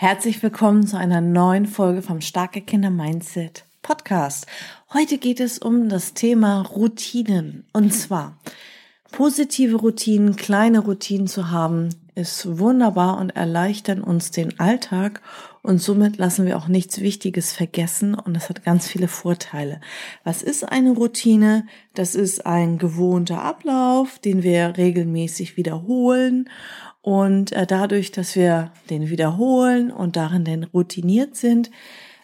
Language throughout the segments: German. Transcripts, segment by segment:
Herzlich willkommen zu einer neuen Folge vom Starke Kinder Mindset Podcast. Heute geht es um das Thema Routinen. Und zwar positive Routinen, kleine Routinen zu haben, ist wunderbar und erleichtern uns den Alltag und somit lassen wir auch nichts Wichtiges vergessen und es hat ganz viele Vorteile. Was ist eine Routine? Das ist ein gewohnter Ablauf, den wir regelmäßig wiederholen und äh, dadurch, dass wir den wiederholen und darin denn routiniert sind,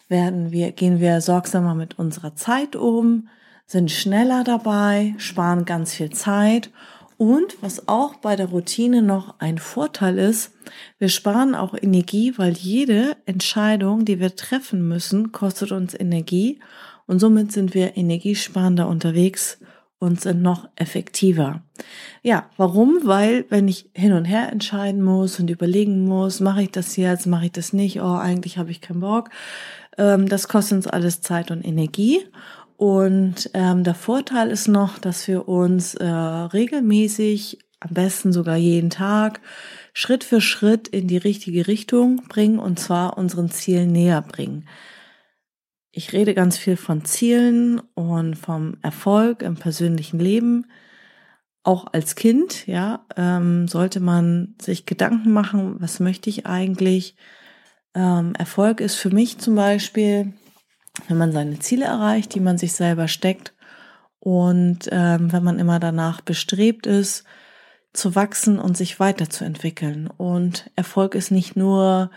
werden wir, gehen wir sorgsamer mit unserer Zeit um, sind schneller dabei, sparen ganz viel Zeit und was auch bei der Routine noch ein Vorteil ist, wir sparen auch Energie, weil jede Entscheidung, die wir treffen müssen, kostet uns Energie und somit sind wir energiesparender unterwegs und sind noch effektiver. Ja, warum? Weil wenn ich hin und her entscheiden muss und überlegen muss, mache ich das jetzt, mache ich das nicht, oh, eigentlich habe ich keinen Bock, ähm, das kostet uns alles Zeit und Energie. Und ähm, der Vorteil ist noch, dass wir uns äh, regelmäßig, am besten sogar jeden Tag, Schritt für Schritt in die richtige Richtung bringen und zwar unseren Zielen näher bringen. Ich rede ganz viel von Zielen und vom Erfolg im persönlichen Leben. Auch als Kind, ja, ähm, sollte man sich Gedanken machen, was möchte ich eigentlich? Ähm, Erfolg ist für mich zum Beispiel, wenn man seine Ziele erreicht, die man sich selber steckt und ähm, wenn man immer danach bestrebt ist, zu wachsen und sich weiterzuentwickeln. Und Erfolg ist nicht nur,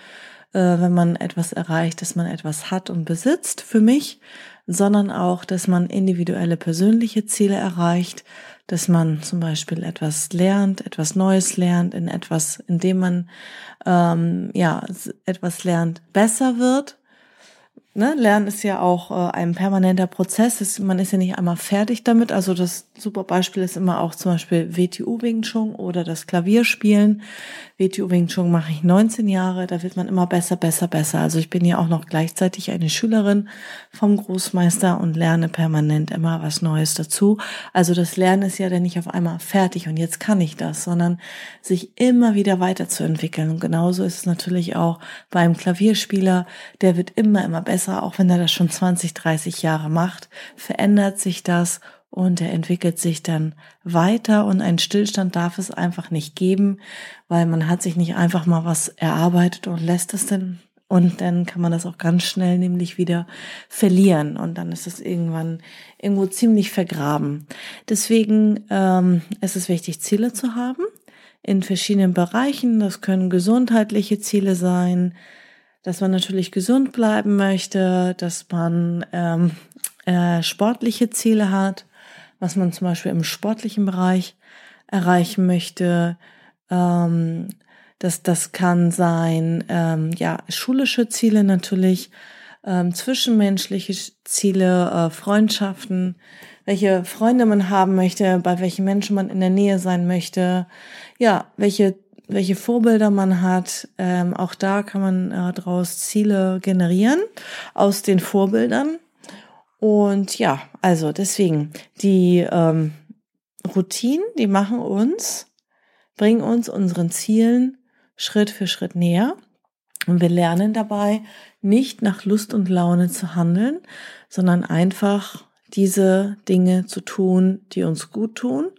äh, wenn man etwas erreicht, dass man etwas hat und besitzt für mich, sondern auch, dass man individuelle persönliche Ziele erreicht, dass man zum Beispiel etwas lernt, etwas Neues lernt, in etwas, in dem man ähm, ja etwas lernt, besser wird ne, Lernen ist ja auch äh, ein permanenter Prozess. Ist, man ist ja nicht einmal fertig damit. Also das super Beispiel ist immer auch zum Beispiel WTU Wing Chun oder das Klavierspielen. Wing Chun mache ich 19 Jahre. Da wird man immer besser, besser, besser. Also ich bin ja auch noch gleichzeitig eine Schülerin vom Großmeister und lerne permanent immer was Neues dazu. Also das Lernen ist ja dann nicht auf einmal fertig und jetzt kann ich das, sondern sich immer wieder weiterzuentwickeln. Und genauso ist es natürlich auch beim Klavierspieler. Der wird immer, immer besser, auch wenn er das schon 20, 30 Jahre macht, verändert sich das und er entwickelt sich dann weiter und einen Stillstand darf es einfach nicht geben, weil man hat sich nicht einfach mal was erarbeitet und lässt es dann und dann kann man das auch ganz schnell nämlich wieder verlieren und dann ist es irgendwann irgendwo ziemlich vergraben. Deswegen ähm, ist es wichtig, Ziele zu haben in verschiedenen Bereichen. Das können gesundheitliche Ziele sein, dass man natürlich gesund bleiben möchte, dass man ähm, äh, sportliche Ziele hat, was man zum Beispiel im sportlichen Bereich erreichen möchte. Ähm, das, das kann sein, ähm, ja, schulische Ziele natürlich, ähm, zwischenmenschliche Ziele, äh, Freundschaften, welche Freunde man haben möchte, bei welchen Menschen man in der Nähe sein möchte, ja, welche welche Vorbilder man hat. Ähm, auch da kann man äh, daraus Ziele generieren aus den Vorbildern. Und ja, also deswegen, die ähm, Routinen, die machen uns, bringen uns unseren Zielen Schritt für Schritt näher. Und wir lernen dabei, nicht nach Lust und Laune zu handeln, sondern einfach diese Dinge zu tun, die uns gut tun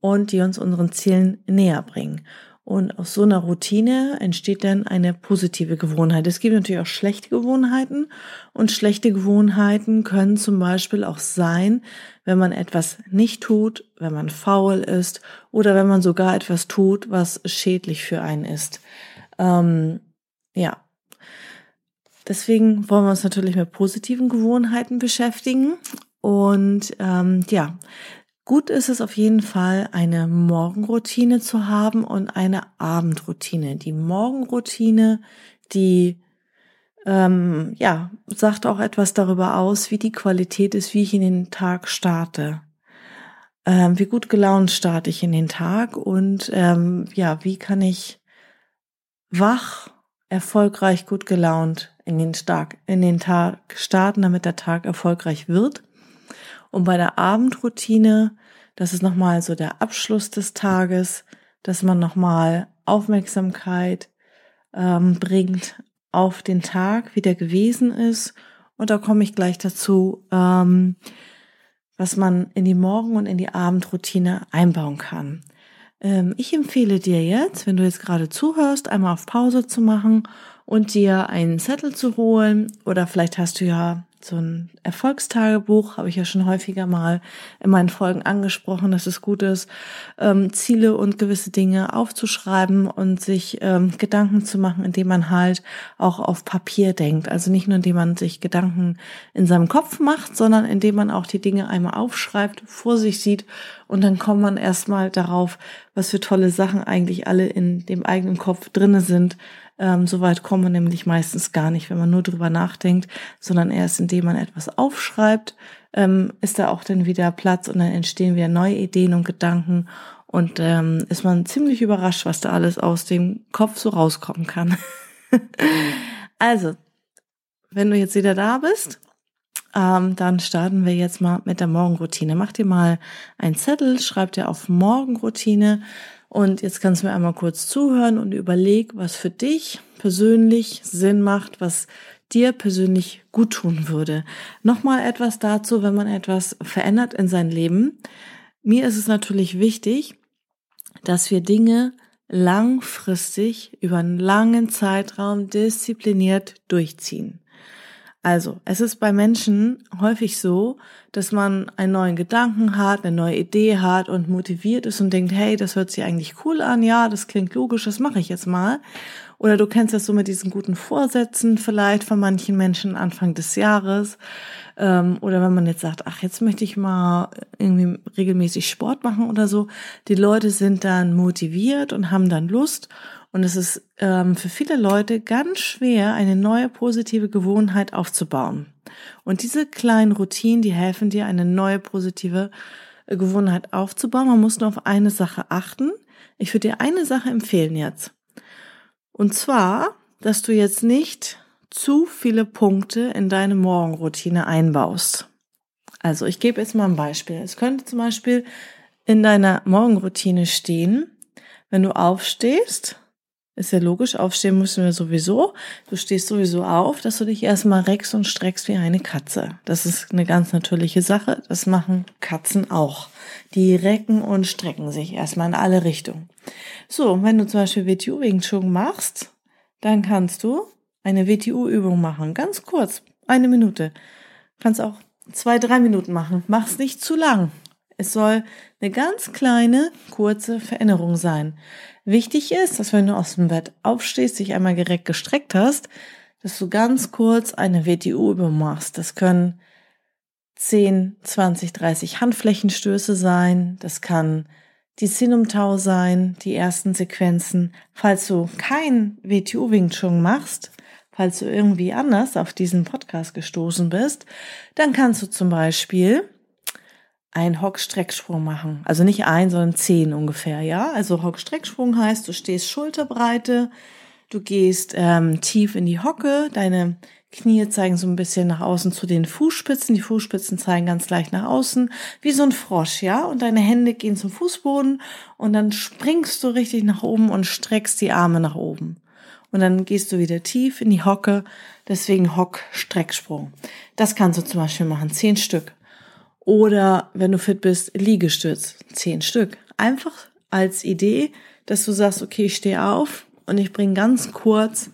und die uns unseren Zielen näher bringen. Und aus so einer Routine entsteht dann eine positive Gewohnheit. Es gibt natürlich auch schlechte Gewohnheiten und schlechte Gewohnheiten können zum Beispiel auch sein, wenn man etwas nicht tut, wenn man faul ist oder wenn man sogar etwas tut, was schädlich für einen ist. Ähm, ja. Deswegen wollen wir uns natürlich mit positiven Gewohnheiten beschäftigen. Und ähm, ja, Gut ist es auf jeden Fall, eine Morgenroutine zu haben und eine Abendroutine. Die Morgenroutine, die ähm, ja, sagt auch etwas darüber aus, wie die Qualität ist, wie ich in den Tag starte. Ähm, wie gut gelaunt starte ich in den Tag und ähm, ja, wie kann ich wach, erfolgreich, gut gelaunt in den, Tag, in den Tag starten, damit der Tag erfolgreich wird. Und bei der Abendroutine, das ist nochmal so der Abschluss des Tages, dass man nochmal Aufmerksamkeit ähm, bringt auf den Tag, wie der gewesen ist. Und da komme ich gleich dazu, ähm, was man in die Morgen- und in die Abendroutine einbauen kann. Ähm, ich empfehle dir jetzt, wenn du jetzt gerade zuhörst, einmal auf Pause zu machen und dir einen Zettel zu holen oder vielleicht hast du ja so ein Erfolgstagebuch, habe ich ja schon häufiger mal in meinen Folgen angesprochen, dass es gut ist, ähm, Ziele und gewisse Dinge aufzuschreiben und sich ähm, Gedanken zu machen, indem man halt auch auf Papier denkt. Also nicht nur, indem man sich Gedanken in seinem Kopf macht, sondern indem man auch die Dinge einmal aufschreibt, vor sich sieht und dann kommt man erstmal darauf, was für tolle Sachen eigentlich alle in dem eigenen Kopf drinne sind, ähm, Soweit kommt man nämlich meistens gar nicht, wenn man nur drüber nachdenkt, sondern erst indem man etwas aufschreibt, ähm, ist da auch dann wieder Platz und dann entstehen wieder neue Ideen und Gedanken und ähm, ist man ziemlich überrascht, was da alles aus dem Kopf so rauskommen kann. also, wenn du jetzt wieder da bist, ähm, dann starten wir jetzt mal mit der Morgenroutine. Mach dir mal einen Zettel, schreib dir auf Morgenroutine und jetzt kannst du mir einmal kurz zuhören und überleg, was für dich persönlich Sinn macht, was dir persönlich gut tun würde. Nochmal etwas dazu, wenn man etwas verändert in sein Leben. Mir ist es natürlich wichtig, dass wir Dinge langfristig über einen langen Zeitraum diszipliniert durchziehen. Also, es ist bei Menschen häufig so, dass man einen neuen Gedanken hat, eine neue Idee hat und motiviert ist und denkt, hey, das hört sich eigentlich cool an, ja, das klingt logisch, das mache ich jetzt mal. Oder du kennst das so mit diesen guten Vorsätzen vielleicht von manchen Menschen Anfang des Jahres. Ähm, oder wenn man jetzt sagt, ach, jetzt möchte ich mal irgendwie regelmäßig Sport machen oder so. Die Leute sind dann motiviert und haben dann Lust und es ist ähm, für viele Leute ganz schwer, eine neue positive Gewohnheit aufzubauen. Und diese kleinen Routinen, die helfen dir, eine neue positive äh, Gewohnheit aufzubauen. Man muss nur auf eine Sache achten. Ich würde dir eine Sache empfehlen jetzt. Und zwar, dass du jetzt nicht zu viele Punkte in deine Morgenroutine einbaust. Also ich gebe jetzt mal ein Beispiel. Es könnte zum Beispiel in deiner Morgenroutine stehen, wenn du aufstehst, ist ja logisch, aufstehen müssen wir sowieso. Du stehst sowieso auf, dass du dich erstmal reckst und streckst wie eine Katze. Das ist eine ganz natürliche Sache. Das machen Katzen auch. Die recken und strecken sich erstmal in alle Richtungen. So, und wenn du zum Beispiel WTU Wing Chun machst, dann kannst du eine WTU-Übung machen. Ganz kurz. Eine Minute. Kannst auch zwei, drei Minuten machen. Mach's nicht zu lang. Es soll eine ganz kleine, kurze Veränderung sein. Wichtig ist, dass wenn du aus dem Bett aufstehst, dich einmal direkt gestreckt hast, dass du ganz kurz eine WTU-Übung machst. Das können 10, 20, 30 Handflächenstöße sein. Das kann die Sinumtau sein, die ersten Sequenzen. Falls du kein WTU-Wing Chun machst, falls du irgendwie anders auf diesen Podcast gestoßen bist, dann kannst du zum Beispiel ein Hock-Strecksprung machen. Also nicht ein, sondern zehn ungefähr, ja. Also Hock-Strecksprung heißt, du stehst Schulterbreite, du gehst ähm, tief in die Hocke, deine Knie zeigen so ein bisschen nach außen zu den Fußspitzen, die Fußspitzen zeigen ganz leicht nach außen, wie so ein Frosch, ja. Und deine Hände gehen zum Fußboden und dann springst du richtig nach oben und streckst die Arme nach oben. Und dann gehst du wieder tief in die Hocke, deswegen Hock-Strecksprung. Das kannst du zum Beispiel machen, zehn Stück. Oder wenn du fit bist, Liegestütz, zehn Stück. Einfach als Idee, dass du sagst, okay, ich stehe auf und ich bringe ganz kurz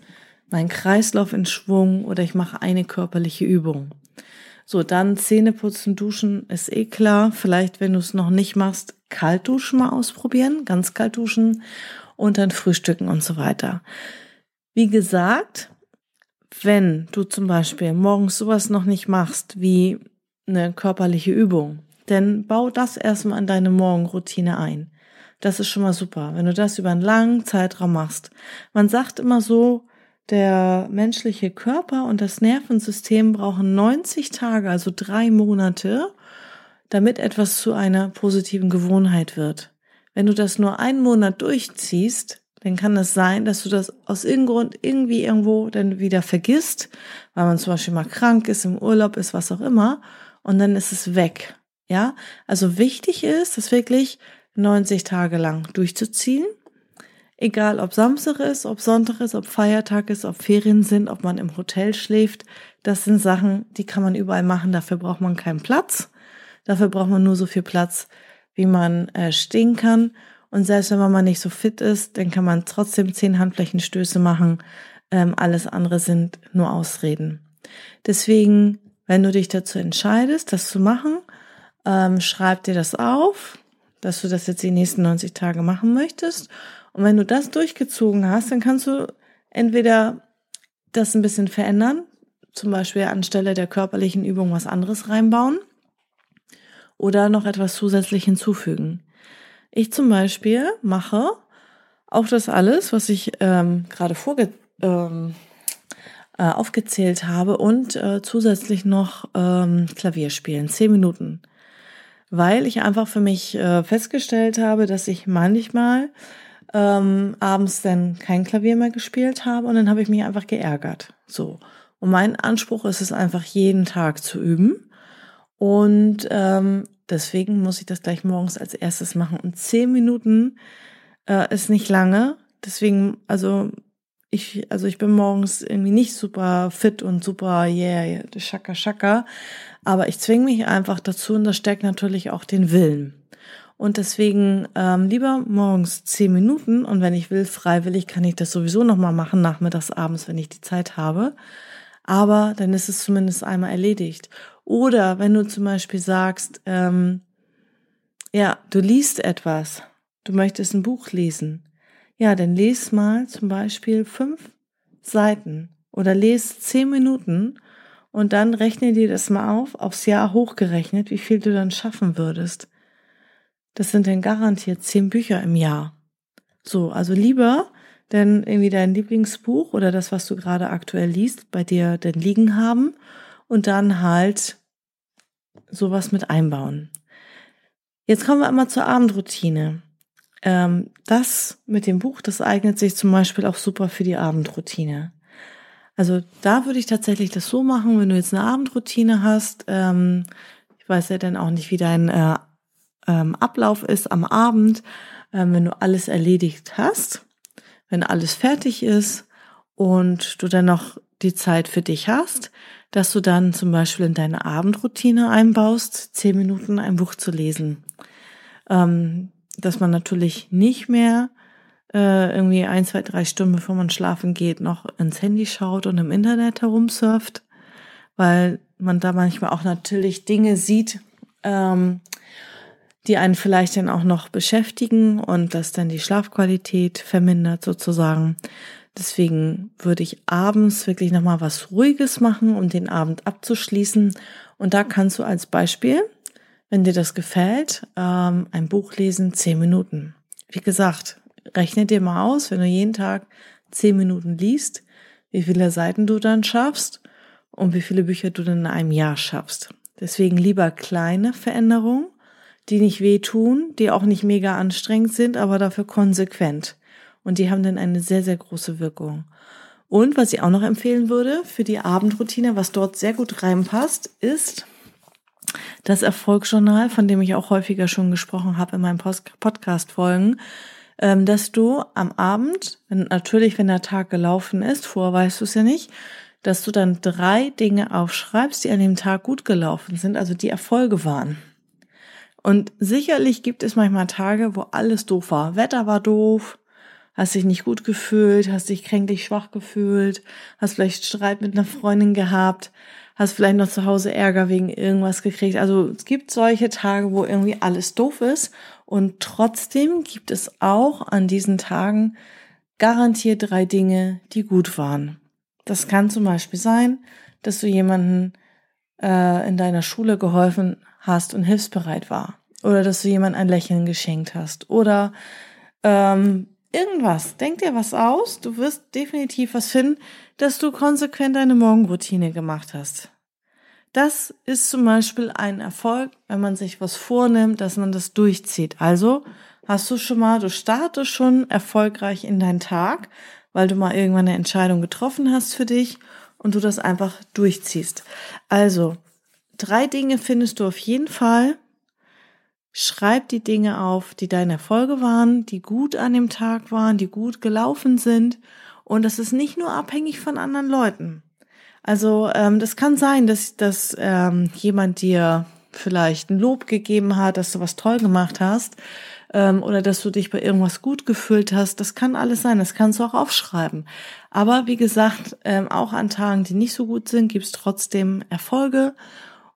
meinen Kreislauf in Schwung oder ich mache eine körperliche Übung. So, dann Zähne putzen, duschen ist eh klar. Vielleicht, wenn du es noch nicht machst, kalt duschen mal ausprobieren, ganz kalt duschen und dann frühstücken und so weiter. Wie gesagt, wenn du zum Beispiel morgens sowas noch nicht machst, wie eine körperliche Übung. Denn bau das erstmal in deine Morgenroutine ein. Das ist schon mal super, wenn du das über einen langen Zeitraum machst. Man sagt immer so, der menschliche Körper und das Nervensystem brauchen 90 Tage, also drei Monate, damit etwas zu einer positiven Gewohnheit wird. Wenn du das nur einen Monat durchziehst, dann kann es sein, dass du das aus irgendeinem Grund irgendwie irgendwo dann wieder vergisst, weil man zum Beispiel mal krank ist, im Urlaub ist, was auch immer, und dann ist es weg. Ja, also wichtig ist, das wirklich 90 Tage lang durchzuziehen. Egal ob Samstag ist, ob Sonntag ist, ob Feiertag ist, ob Ferien sind, ob man im Hotel schläft. Das sind Sachen, die kann man überall machen. Dafür braucht man keinen Platz. Dafür braucht man nur so viel Platz, wie man äh, stehen kann. Und selbst wenn man mal nicht so fit ist, dann kann man trotzdem zehn Handflächenstöße machen. Ähm, alles andere sind nur Ausreden. Deswegen, wenn du dich dazu entscheidest, das zu machen, ähm, schreib dir das auf, dass du das jetzt die nächsten 90 Tage machen möchtest. Und wenn du das durchgezogen hast, dann kannst du entweder das ein bisschen verändern, zum Beispiel anstelle der körperlichen Übung was anderes reinbauen oder noch etwas zusätzlich hinzufügen. Ich zum Beispiel mache auch das alles, was ich ähm, gerade vorge ähm, äh, aufgezählt habe und äh, zusätzlich noch ähm, Klavier spielen, zehn Minuten. Weil ich einfach für mich äh, festgestellt habe, dass ich manchmal ähm, abends dann kein Klavier mehr gespielt habe und dann habe ich mich einfach geärgert. So. Und mein Anspruch ist es einfach jeden Tag zu üben. Und ähm, Deswegen muss ich das gleich morgens als erstes machen. Und zehn Minuten äh, ist nicht lange. Deswegen, also ich, also ich bin morgens irgendwie nicht super fit und super, yeah, schaka schaka. Aber ich zwinge mich einfach dazu und das stärkt natürlich auch den Willen. Und deswegen ähm, lieber morgens zehn Minuten und wenn ich will, freiwillig kann ich das sowieso nochmal machen, nachmittags, abends, wenn ich die Zeit habe. Aber dann ist es zumindest einmal erledigt. Oder wenn du zum Beispiel sagst, ähm, ja, du liest etwas, du möchtest ein Buch lesen. Ja, dann lies mal zum Beispiel fünf Seiten oder lese zehn Minuten und dann rechne dir das mal auf, aufs Jahr hochgerechnet, wie viel du dann schaffen würdest. Das sind dann garantiert zehn Bücher im Jahr. So, also lieber denn irgendwie dein Lieblingsbuch oder das, was du gerade aktuell liest, bei dir denn liegen haben und dann halt sowas mit einbauen. Jetzt kommen wir einmal zur Abendroutine. Ähm, das mit dem Buch, das eignet sich zum Beispiel auch super für die Abendroutine. Also da würde ich tatsächlich das so machen, wenn du jetzt eine Abendroutine hast. Ähm, ich weiß ja dann auch nicht, wie dein äh, ähm, Ablauf ist am Abend, ähm, wenn du alles erledigt hast, wenn alles fertig ist und du dann noch die Zeit für dich hast, dass du dann zum Beispiel in deine Abendroutine einbaust, zehn Minuten ein Buch zu lesen. Ähm, dass man natürlich nicht mehr äh, irgendwie ein, zwei, drei Stunden, bevor man schlafen geht, noch ins Handy schaut und im Internet herumsurft, weil man da manchmal auch natürlich Dinge sieht, ähm, die einen vielleicht dann auch noch beschäftigen und das dann die Schlafqualität vermindert sozusagen. Deswegen würde ich abends wirklich nochmal was Ruhiges machen, um den Abend abzuschließen. Und da kannst du als Beispiel, wenn dir das gefällt, ähm, ein Buch lesen, zehn Minuten. Wie gesagt, rechne dir mal aus, wenn du jeden Tag zehn Minuten liest, wie viele Seiten du dann schaffst und wie viele Bücher du dann in einem Jahr schaffst. Deswegen lieber kleine Veränderungen, die nicht wehtun, die auch nicht mega anstrengend sind, aber dafür konsequent. Und die haben dann eine sehr, sehr große Wirkung. Und was ich auch noch empfehlen würde für die Abendroutine, was dort sehr gut reinpasst, ist das Erfolgsjournal, von dem ich auch häufiger schon gesprochen habe in meinen Podcast-Folgen, ähm, dass du am Abend, natürlich wenn der Tag gelaufen ist, vorher weißt du es ja nicht, dass du dann drei Dinge aufschreibst, die an dem Tag gut gelaufen sind, also die Erfolge waren. Und sicherlich gibt es manchmal Tage, wo alles doof war. Wetter war doof, hast dich nicht gut gefühlt, hast dich kränklich schwach gefühlt, hast vielleicht Streit mit einer Freundin gehabt, hast vielleicht noch zu Hause Ärger wegen irgendwas gekriegt. Also es gibt solche Tage, wo irgendwie alles doof ist und trotzdem gibt es auch an diesen Tagen garantiert drei Dinge, die gut waren. Das kann zum Beispiel sein, dass du jemanden äh, in deiner Schule geholfen hast und hilfsbereit war. Oder dass du jemandem ein Lächeln geschenkt hast. Oder ähm, irgendwas. Denk dir was aus. Du wirst definitiv was finden, dass du konsequent deine Morgenroutine gemacht hast. Das ist zum Beispiel ein Erfolg, wenn man sich was vornimmt, dass man das durchzieht. Also hast du schon mal, du startest schon erfolgreich in deinen Tag, weil du mal irgendwann eine Entscheidung getroffen hast für dich und du das einfach durchziehst. Also, drei Dinge findest du auf jeden Fall. Schreib die Dinge auf, die deine Erfolge waren, die gut an dem Tag waren, die gut gelaufen sind. Und das ist nicht nur abhängig von anderen Leuten. Also ähm, das kann sein, dass, dass ähm, jemand dir vielleicht ein Lob gegeben hat, dass du was toll gemacht hast ähm, oder dass du dich bei irgendwas gut gefühlt hast. Das kann alles sein, das kannst du auch aufschreiben. Aber wie gesagt, ähm, auch an Tagen, die nicht so gut sind, gibt's trotzdem Erfolge.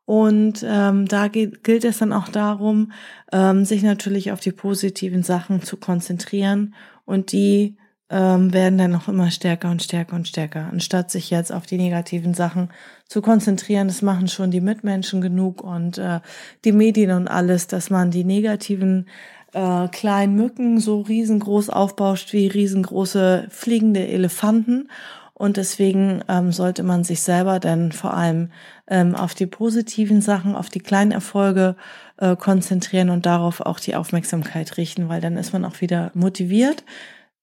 Und ähm, da geht, gilt es dann auch darum, ähm, sich natürlich auf die positiven Sachen zu konzentrieren und die ähm, werden dann noch immer stärker und stärker und stärker, anstatt sich jetzt auf die negativen Sachen zu konzentrieren. Das machen schon die Mitmenschen genug und äh, die Medien und alles, dass man die negativen äh, kleinen Mücken so riesengroß aufbauscht wie riesengroße fliegende Elefanten. Und deswegen ähm, sollte man sich selber dann vor allem ähm, auf die positiven Sachen, auf die kleinen Erfolge äh, konzentrieren und darauf auch die Aufmerksamkeit richten, weil dann ist man auch wieder motiviert,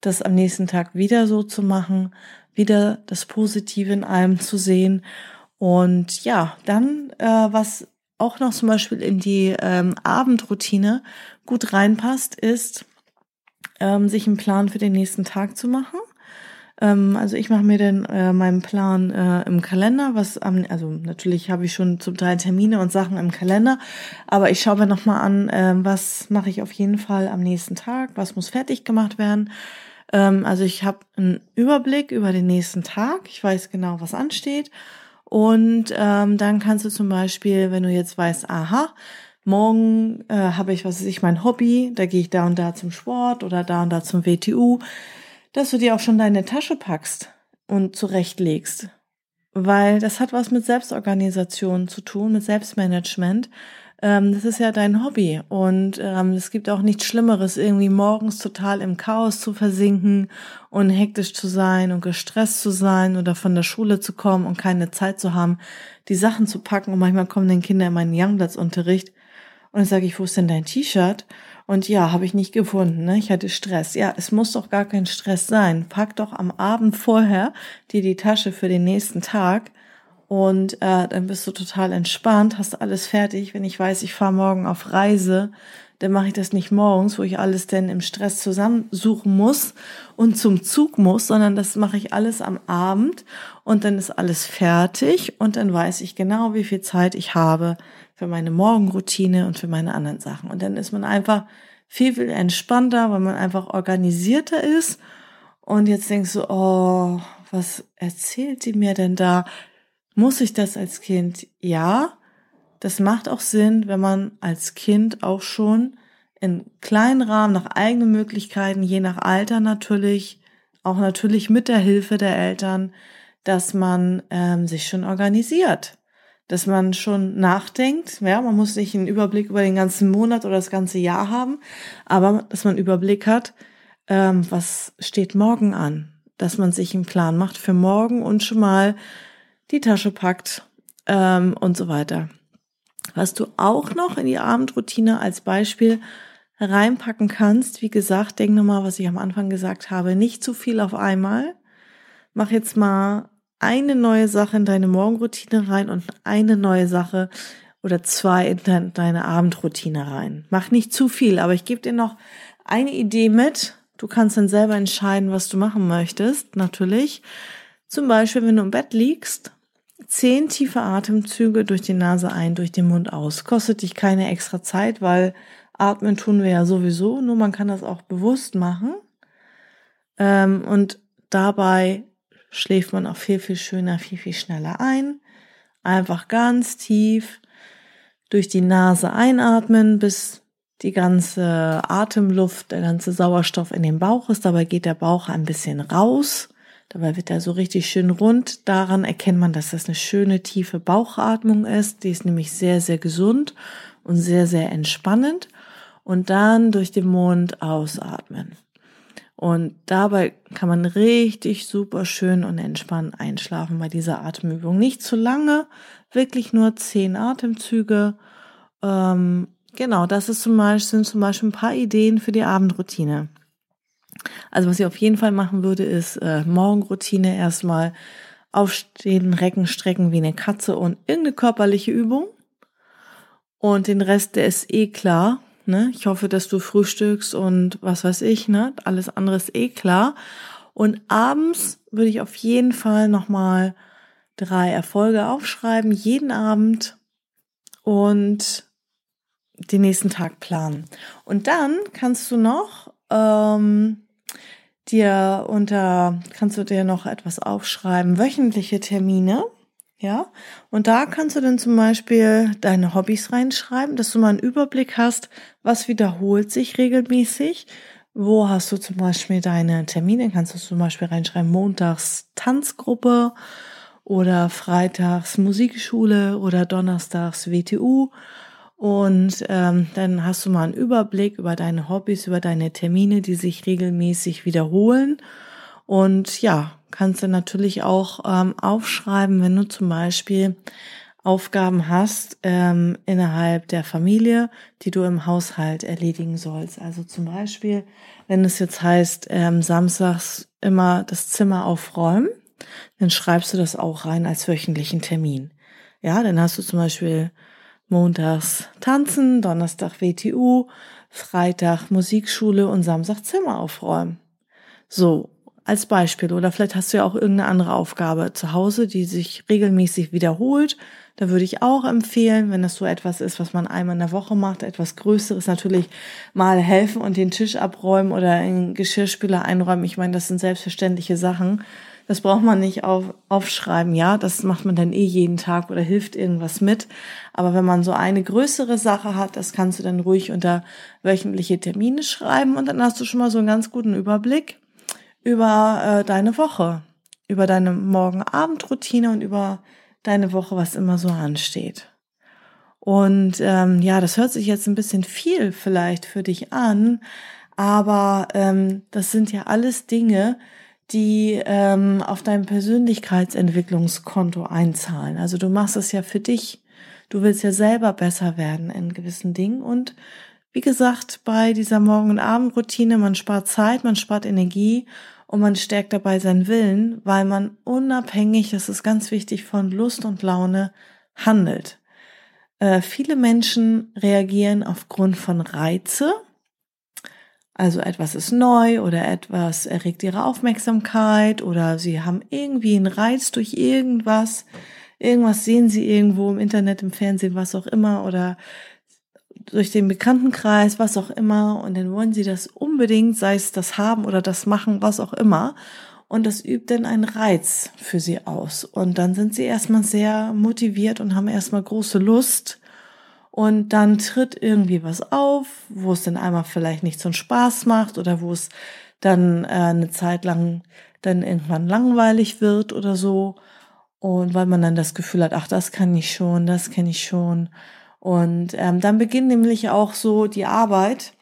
das am nächsten Tag wieder so zu machen, wieder das Positive in allem zu sehen. Und ja, dann, äh, was auch noch zum Beispiel in die ähm, Abendroutine gut reinpasst, ist, ähm, sich einen Plan für den nächsten Tag zu machen. Ähm, also ich mache mir dann äh, meinen Plan äh, im Kalender, was am, also natürlich habe ich schon zum Teil Termine und Sachen im Kalender, aber ich schaue mir nochmal an, äh, was mache ich auf jeden Fall am nächsten Tag, was muss fertig gemacht werden. Ähm, also ich habe einen Überblick über den nächsten Tag, ich weiß genau, was ansteht. Und ähm, dann kannst du zum Beispiel, wenn du jetzt weißt, aha, morgen äh, habe ich, was weiß ich, mein Hobby, da gehe ich da und da zum Sport oder da und da zum WTU, dass du dir auch schon deine Tasche packst und zurechtlegst. Weil das hat was mit Selbstorganisation zu tun, mit Selbstmanagement. Ähm, das ist ja dein Hobby und ähm, es gibt auch nichts Schlimmeres, irgendwie morgens total im Chaos zu versinken und hektisch zu sein und gestresst zu sein oder von der Schule zu kommen und keine Zeit zu haben, die Sachen zu packen. Und manchmal kommen dann Kinder in meinen Youngbloods-Unterricht und dann sage ich, wo ist denn dein T-Shirt? Und ja, habe ich nicht gefunden. Ne? Ich hatte Stress. Ja, es muss doch gar kein Stress sein. Pack doch am Abend vorher dir die Tasche für den nächsten Tag und äh, dann bist du total entspannt, hast alles fertig. Wenn ich weiß, ich fahre morgen auf Reise, dann mache ich das nicht morgens, wo ich alles denn im Stress zusammensuchen muss und zum Zug muss, sondern das mache ich alles am Abend und dann ist alles fertig und dann weiß ich genau, wie viel Zeit ich habe für meine Morgenroutine und für meine anderen Sachen. Und dann ist man einfach viel, viel entspannter, weil man einfach organisierter ist. Und jetzt denkst du, oh, was erzählt die mir denn da? Muss ich das als Kind? Ja, das macht auch Sinn, wenn man als Kind auch schon in kleinen Rahmen nach eigenen Möglichkeiten, je nach Alter natürlich, auch natürlich mit der Hilfe der Eltern, dass man ähm, sich schon organisiert dass man schon nachdenkt. Ja, man muss nicht einen Überblick über den ganzen Monat oder das ganze Jahr haben, aber dass man einen Überblick hat, ähm, was steht morgen an, dass man sich einen Plan macht für morgen und schon mal die Tasche packt ähm, und so weiter. Was du auch noch in die Abendroutine als Beispiel reinpacken kannst, wie gesagt, denk nochmal, was ich am Anfang gesagt habe, nicht zu viel auf einmal. Mach jetzt mal eine neue Sache in deine Morgenroutine rein und eine neue Sache oder zwei in deine Abendroutine rein. Mach nicht zu viel, aber ich gebe dir noch eine Idee mit. Du kannst dann selber entscheiden, was du machen möchtest, natürlich. Zum Beispiel, wenn du im Bett liegst, zehn tiefe Atemzüge durch die Nase ein, durch den Mund aus. Kostet dich keine extra Zeit, weil atmen tun wir ja sowieso, nur man kann das auch bewusst machen. Ähm, und dabei schläft man auch viel, viel schöner, viel, viel schneller ein. Einfach ganz tief durch die Nase einatmen, bis die ganze Atemluft, der ganze Sauerstoff in den Bauch ist. Dabei geht der Bauch ein bisschen raus. Dabei wird er so richtig schön rund. Daran erkennt man, dass das eine schöne tiefe Bauchatmung ist. Die ist nämlich sehr, sehr gesund und sehr, sehr entspannend. Und dann durch den Mund ausatmen. Und dabei kann man richtig super schön und entspannt einschlafen bei dieser Atemübung. Nicht zu lange, wirklich nur zehn Atemzüge. Ähm, genau, das ist zum Beispiel, sind zum Beispiel ein paar Ideen für die Abendroutine. Also was ich auf jeden Fall machen würde, ist äh, Morgenroutine erstmal aufstehen, recken, strecken wie eine Katze und irgendeine körperliche Übung. Und den Rest, der ist eh klar. Ne? Ich hoffe, dass du frühstückst und was weiß ich, ne? Alles andere ist eh klar. Und abends würde ich auf jeden Fall nochmal drei Erfolge aufschreiben, jeden Abend und den nächsten Tag planen. Und dann kannst du noch ähm, dir unter, kannst du dir noch etwas aufschreiben, wöchentliche Termine ja, und da kannst du dann zum Beispiel deine Hobbys reinschreiben, dass du mal einen Überblick hast, was wiederholt sich regelmäßig. Wo hast du zum Beispiel deine Termine? Kannst du zum Beispiel reinschreiben, montags Tanzgruppe oder freitags Musikschule oder donnerstags WTU. Und ähm, dann hast du mal einen Überblick über deine Hobbys, über deine Termine, die sich regelmäßig wiederholen. Und ja, kannst du natürlich auch ähm, aufschreiben, wenn du zum Beispiel Aufgaben hast ähm, innerhalb der Familie, die du im Haushalt erledigen sollst. Also zum Beispiel, wenn es jetzt heißt, ähm, samstags immer das Zimmer aufräumen, dann schreibst du das auch rein als wöchentlichen Termin. Ja, dann hast du zum Beispiel montags tanzen, Donnerstag WTU, Freitag Musikschule und Samstag Zimmer aufräumen. So, als Beispiel. Oder vielleicht hast du ja auch irgendeine andere Aufgabe zu Hause, die sich regelmäßig wiederholt. Da würde ich auch empfehlen, wenn das so etwas ist, was man einmal in der Woche macht, etwas Größeres, natürlich mal helfen und den Tisch abräumen oder einen Geschirrspüler einräumen. Ich meine, das sind selbstverständliche Sachen. Das braucht man nicht auf, aufschreiben, ja. Das macht man dann eh jeden Tag oder hilft irgendwas mit. Aber wenn man so eine größere Sache hat, das kannst du dann ruhig unter wöchentliche Termine schreiben und dann hast du schon mal so einen ganz guten Überblick über äh, deine Woche, über deine Morgen-Abend-Routine und über deine Woche, was immer so ansteht. Und ähm, ja, das hört sich jetzt ein bisschen viel vielleicht für dich an, aber ähm, das sind ja alles Dinge, die ähm, auf dein Persönlichkeitsentwicklungskonto einzahlen. Also du machst es ja für dich. Du willst ja selber besser werden in gewissen Dingen und wie gesagt, bei dieser Morgen- und Abendroutine, man spart Zeit, man spart Energie und man stärkt dabei seinen Willen, weil man unabhängig, das ist ganz wichtig, von Lust und Laune handelt. Äh, viele Menschen reagieren aufgrund von Reize, also etwas ist neu oder etwas erregt ihre Aufmerksamkeit oder sie haben irgendwie einen Reiz durch irgendwas, irgendwas sehen sie irgendwo im Internet, im Fernsehen, was auch immer oder durch den Bekanntenkreis, was auch immer, und dann wollen sie das unbedingt, sei es das haben oder das machen, was auch immer. Und das übt dann einen Reiz für sie aus. Und dann sind sie erstmal sehr motiviert und haben erstmal große Lust. Und dann tritt irgendwie was auf, wo es dann einmal vielleicht nicht so einen Spaß macht oder wo es dann äh, eine Zeit lang dann irgendwann langweilig wird oder so. Und weil man dann das Gefühl hat, ach, das kann ich schon, das kenne ich schon. Und ähm, dann beginnt nämlich auch so die Arbeit.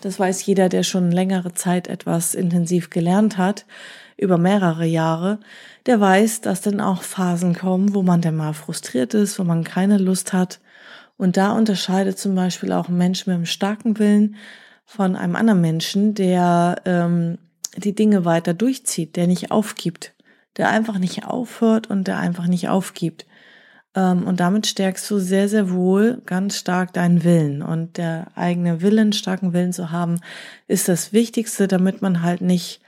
Das weiß jeder, der schon längere Zeit etwas intensiv gelernt hat, über mehrere Jahre, der weiß, dass dann auch Phasen kommen, wo man dann mal frustriert ist, wo man keine Lust hat. Und da unterscheidet zum Beispiel auch ein Mensch mit einem starken Willen von einem anderen Menschen, der ähm, die Dinge weiter durchzieht, der nicht aufgibt, der einfach nicht aufhört und der einfach nicht aufgibt. Ähm, und damit stärkst du sehr, sehr wohl ganz stark deinen Willen. Und der eigene Willen, starken Willen zu haben, ist das Wichtigste, damit man halt nicht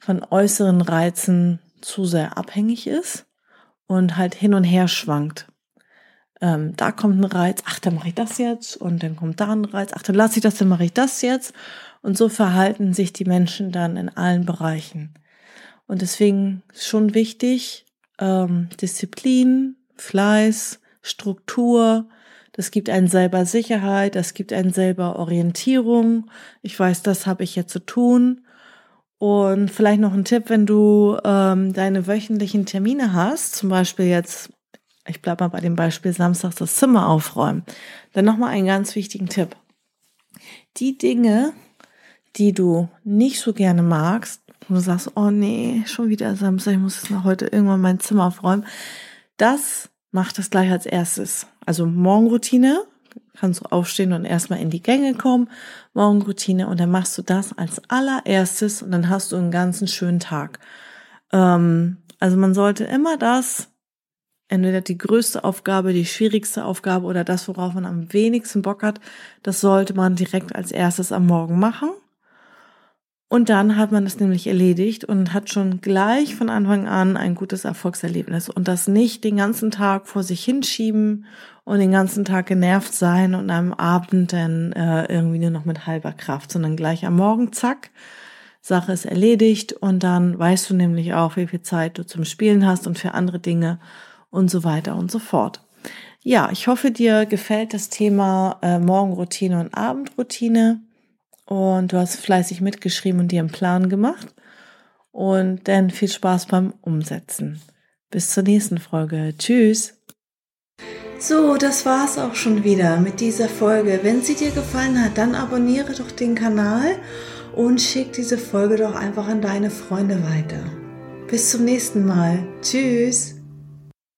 von äußeren Reizen zu sehr abhängig ist und halt hin und her schwankt. Ähm, da kommt ein Reiz, ach, dann mache ich das jetzt und dann kommt da ein Reiz, ach, dann lasse ich das, dann mache ich das jetzt. Und so verhalten sich die Menschen dann in allen Bereichen. Und deswegen ist schon wichtig, ähm, Disziplin, Fleiß, Struktur, das gibt einen selber Sicherheit, das gibt einen selber Orientierung. Ich weiß, das habe ich jetzt zu tun. Und vielleicht noch ein Tipp, wenn du ähm, deine wöchentlichen Termine hast, zum Beispiel jetzt, ich bleibe mal bei dem Beispiel Samstags das Zimmer aufräumen, dann nochmal einen ganz wichtigen Tipp. Die Dinge, die du nicht so gerne magst, und du sagst, oh nee, schon wieder Samstag, ich muss jetzt noch heute irgendwann mein Zimmer aufräumen, das macht das gleich als erstes. Also Morgenroutine, kannst du aufstehen und erstmal in die Gänge kommen, Morgenroutine und dann machst du das als allererstes und dann hast du einen ganzen schönen Tag. Ähm, also man sollte immer das, entweder die größte Aufgabe, die schwierigste Aufgabe oder das, worauf man am wenigsten Bock hat, das sollte man direkt als erstes am Morgen machen. Und dann hat man das nämlich erledigt und hat schon gleich von Anfang an ein gutes Erfolgserlebnis. Und das nicht den ganzen Tag vor sich hinschieben und den ganzen Tag genervt sein und am Abend dann äh, irgendwie nur noch mit halber Kraft, sondern gleich am Morgen, zack, Sache ist erledigt. Und dann weißt du nämlich auch, wie viel Zeit du zum Spielen hast und für andere Dinge und so weiter und so fort. Ja, ich hoffe, dir gefällt das Thema äh, Morgenroutine und Abendroutine und du hast fleißig mitgeschrieben und dir einen Plan gemacht. Und dann viel Spaß beim Umsetzen. Bis zur nächsten Folge. Tschüss. So, das war's auch schon wieder mit dieser Folge. Wenn sie dir gefallen hat, dann abonniere doch den Kanal und schick diese Folge doch einfach an deine Freunde weiter. Bis zum nächsten Mal. Tschüss.